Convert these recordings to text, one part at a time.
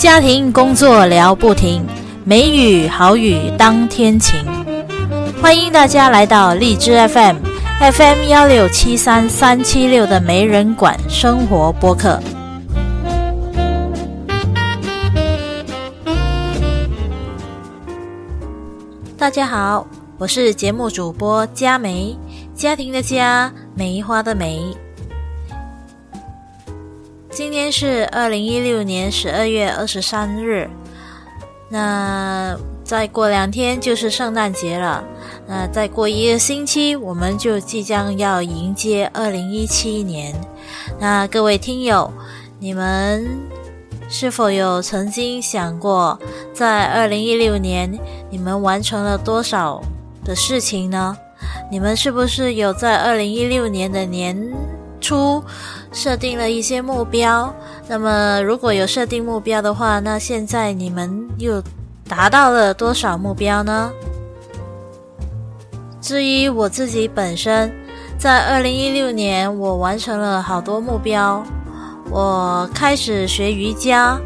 家庭工作聊不停，美语好语当天晴。欢迎大家来到荔枝 FM，FM 幺六七三三七六的没人管生活播客。大家好，我是节目主播佳梅，家庭的家，梅花的梅。今天是二零一六年十二月二十三日，那再过两天就是圣诞节了。那再过一个星期，我们就即将要迎接二零一七年。那各位听友，你们是否有曾经想过，在二零一六年你们完成了多少的事情呢？你们是不是有在二零一六年的年？初设定了一些目标，那么如果有设定目标的话，那现在你们又达到了多少目标呢？至于我自己本身，在二零一六年，我完成了好多目标，我开始学瑜伽。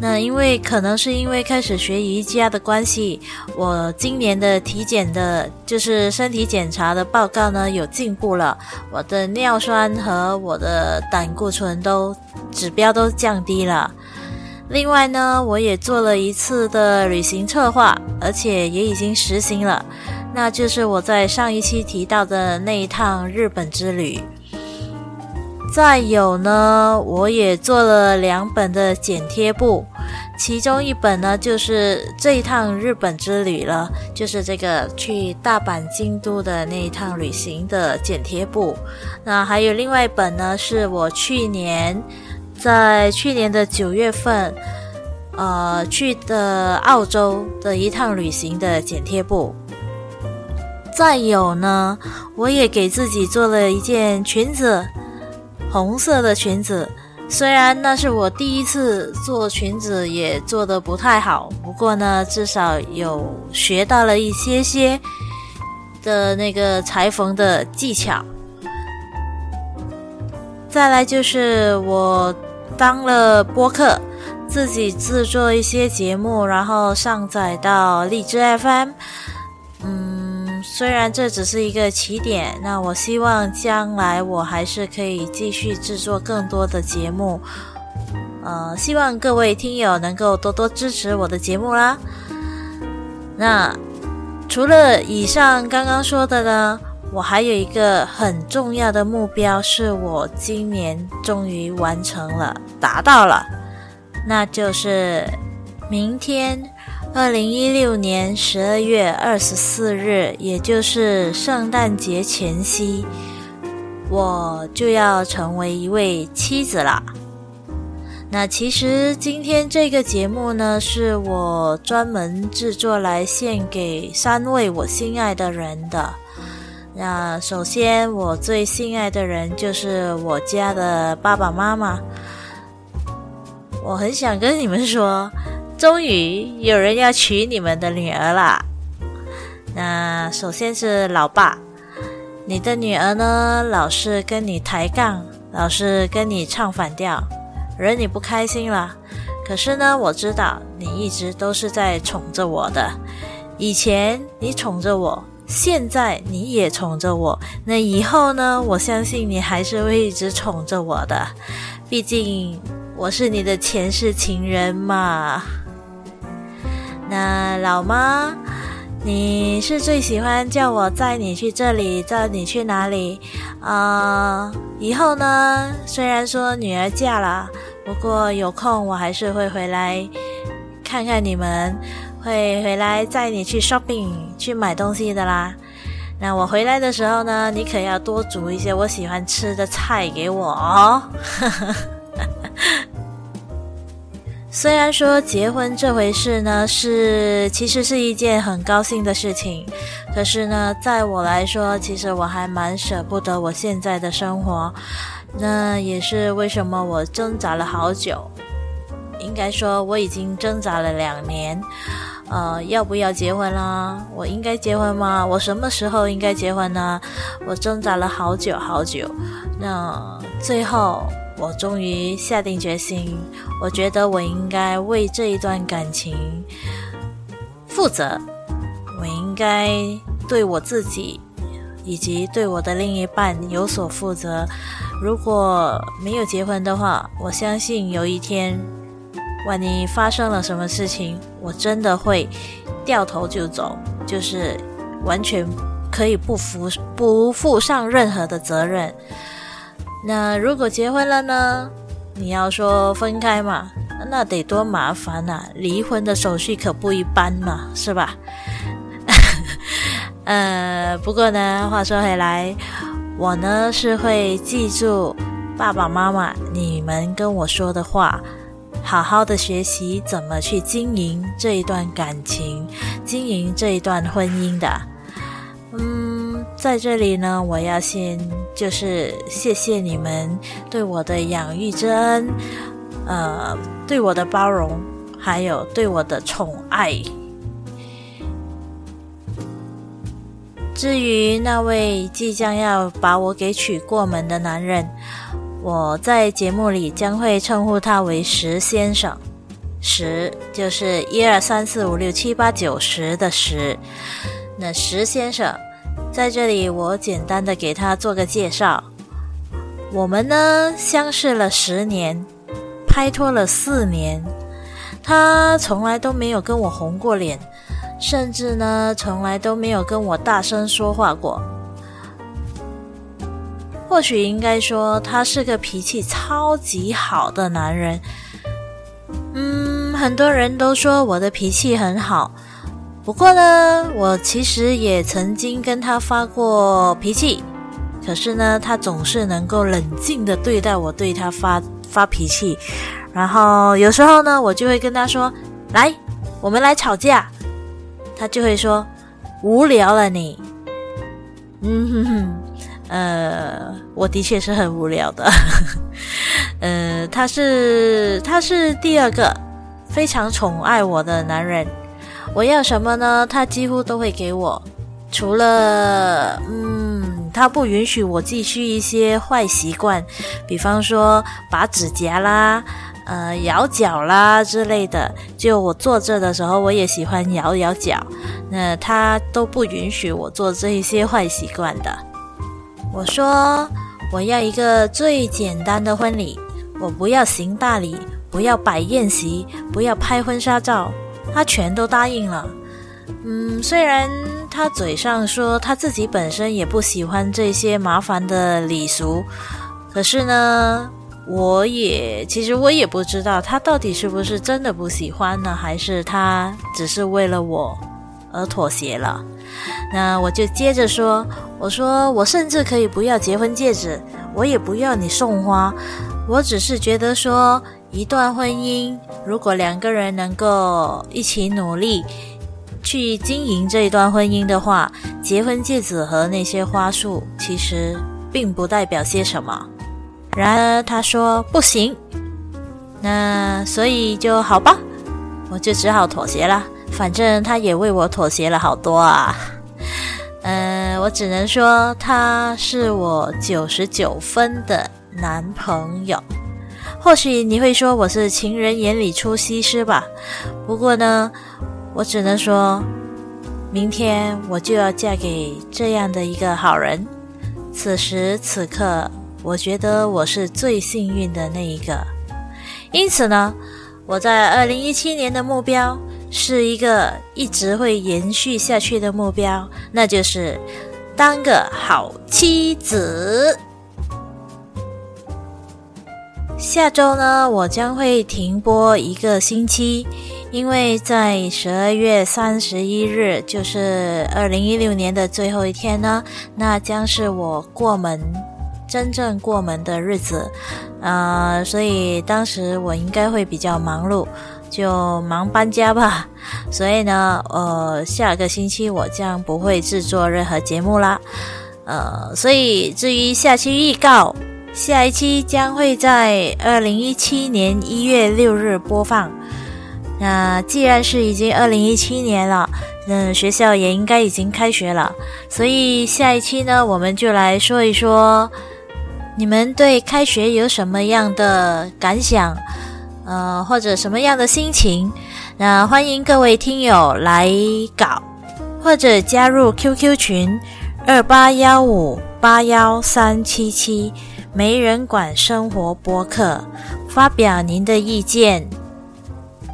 那因为可能是因为开始学瑜伽的关系，我今年的体检的，就是身体检查的报告呢有进步了，我的尿酸和我的胆固醇都指标都降低了。另外呢，我也做了一次的旅行策划，而且也已经实行了，那就是我在上一期提到的那一趟日本之旅。再有呢，我也做了两本的剪贴簿，其中一本呢就是这一趟日本之旅了，就是这个去大阪、京都的那一趟旅行的剪贴簿。那还有另外一本呢，是我去年在去年的九月份，呃去的澳洲的一趟旅行的剪贴簿。再有呢，我也给自己做了一件裙子。红色的裙子，虽然那是我第一次做裙子，也做的不太好，不过呢，至少有学到了一些些的那个裁缝的技巧。再来就是我当了播客，自己制作一些节目，然后上载到荔枝 FM 嗯。虽然这只是一个起点，那我希望将来我还是可以继续制作更多的节目。呃，希望各位听友能够多多支持我的节目啦。那除了以上刚刚说的呢，我还有一个很重要的目标，是我今年终于完成了，达到了，那就是明天。二零一六年十二月二十四日，也就是圣诞节前夕，我就要成为一位妻子啦。那其实今天这个节目呢，是我专门制作来献给三位我心爱的人的。那首先，我最心爱的人就是我家的爸爸妈妈。我很想跟你们说。终于有人要娶你们的女儿啦！那首先是老爸，你的女儿呢，老是跟你抬杠，老是跟你唱反调，惹你不开心了。可是呢，我知道你一直都是在宠着我的。以前你宠着我，现在你也宠着我。那以后呢？我相信你还是会一直宠着我的。毕竟我是你的前世情人嘛。那老妈，你是最喜欢叫我载你去这里，载你去哪里？啊，以后呢？虽然说女儿嫁了，不过有空我还是会回来看看你们，会回来载你去 shopping 去买东西的啦。那我回来的时候呢，你可要多煮一些我喜欢吃的菜给我哦。虽然说结婚这回事呢，是其实是一件很高兴的事情，可是呢，在我来说，其实我还蛮舍不得我现在的生活。那也是为什么我挣扎了好久，应该说我已经挣扎了两年。呃，要不要结婚啦？我应该结婚吗？我什么时候应该结婚呢？我挣扎了好久好久。那最后。我终于下定决心，我觉得我应该为这一段感情负责，我应该对我自己以及对我的另一半有所负责。如果没有结婚的话，我相信有一天，万一发生了什么事情，我真的会掉头就走，就是完全可以不负不负上任何的责任。那如果结婚了呢？你要说分开嘛，那得多麻烦呐！离婚的手续可不一般嘛，是吧？呃，不过呢，话说回来，我呢是会记住爸爸妈妈你们跟我说的话，好好的学习怎么去经营这一段感情，经营这一段婚姻的。嗯，在这里呢，我要先就是谢谢你们对我的养育之恩，呃，对我的包容，还有对我的宠爱。至于那位即将要把我给娶过门的男人，我在节目里将会称呼他为石先生。石就是一二三四五六七八九十的十。那石先生，在这里我简单的给他做个介绍。我们呢相识了十年，拍拖了四年，他从来都没有跟我红过脸，甚至呢从来都没有跟我大声说话过。或许应该说他是个脾气超级好的男人。嗯，很多人都说我的脾气很好。不过呢，我其实也曾经跟他发过脾气，可是呢，他总是能够冷静的对待我对他发发脾气，然后有时候呢，我就会跟他说：“来，我们来吵架。”他就会说：“无聊了你。”嗯哼哼，呃，我的确是很无聊的。呃，他是他是第二个非常宠爱我的男人。我要什么呢？他几乎都会给我，除了嗯，他不允许我继续一些坏习惯，比方说拔指甲啦、呃咬脚啦之类的。就我坐着的时候，我也喜欢咬咬脚，那他都不允许我做这一些坏习惯的。我说我要一个最简单的婚礼，我不要行大礼，不要摆宴席，不要拍婚纱照。他全都答应了，嗯，虽然他嘴上说他自己本身也不喜欢这些麻烦的礼俗，可是呢，我也其实我也不知道他到底是不是真的不喜欢呢，还是他只是为了我而妥协了。那我就接着说，我说我甚至可以不要结婚戒指，我也不要你送花，我只是觉得说。一段婚姻，如果两个人能够一起努力去经营这一段婚姻的话，结婚戒指和那些花束其实并不代表些什么。然而他说不行，那所以就好吧，我就只好妥协了。反正他也为我妥协了好多啊。嗯，我只能说他是我九十九分的男朋友。或许你会说我是情人眼里出西施吧，不过呢，我只能说，明天我就要嫁给这样的一个好人。此时此刻，我觉得我是最幸运的那一个。因此呢，我在二零一七年的目标是一个一直会延续下去的目标，那就是当个好妻子。下周呢，我将会停播一个星期，因为在十二月三十一日，就是二零一六年的最后一天呢，那将是我过门真正过门的日子，呃，所以当时我应该会比较忙碌，就忙搬家吧。所以呢，呃，下个星期我将不会制作任何节目啦，呃，所以至于下期预告。下一期将会在二零一七年一月六日播放。那既然是已经二零一七年了，嗯，学校也应该已经开学了，所以下一期呢，我们就来说一说你们对开学有什么样的感想？呃，或者什么样的心情？那欢迎各位听友来搞，或者加入 QQ 群二八幺五八幺三七七，没人管生活播客，发表您的意见。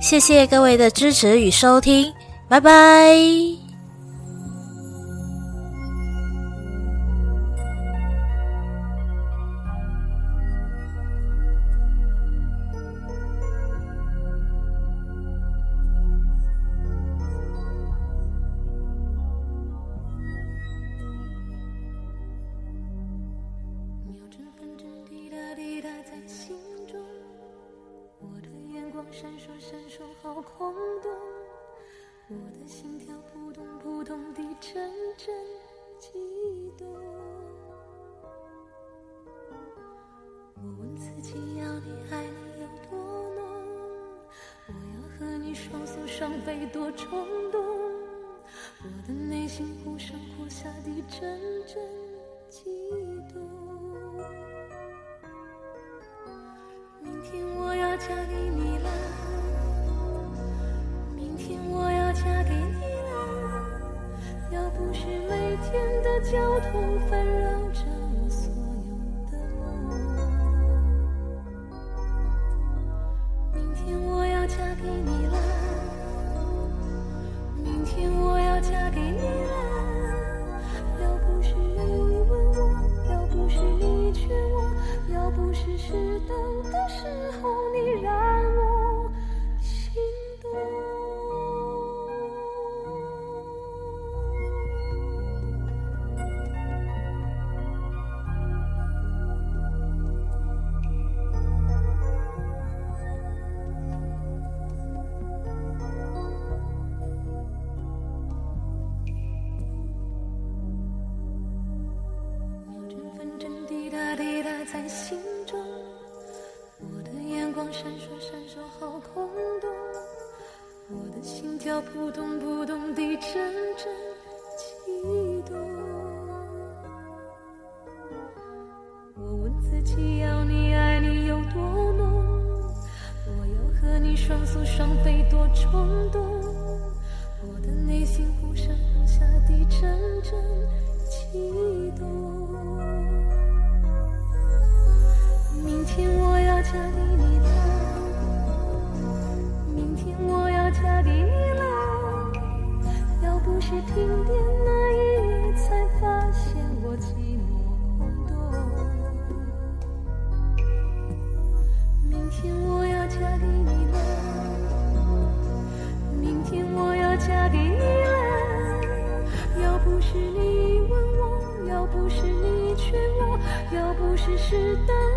谢谢各位的支持与收听，拜拜。好空洞。我的心跳扑通扑通地阵阵悸动。我问自己，要你爱你有多浓？我要和你双宿双飞多冲动。我的内心忽上忽下地阵阵交通纷烁闪烁，好空洞。我的心跳扑通扑通地阵阵悸动。我问自己，要你爱你有多浓？我要和你双宿双飞多冲动。我的内心忽上忽下地阵阵悸动。是等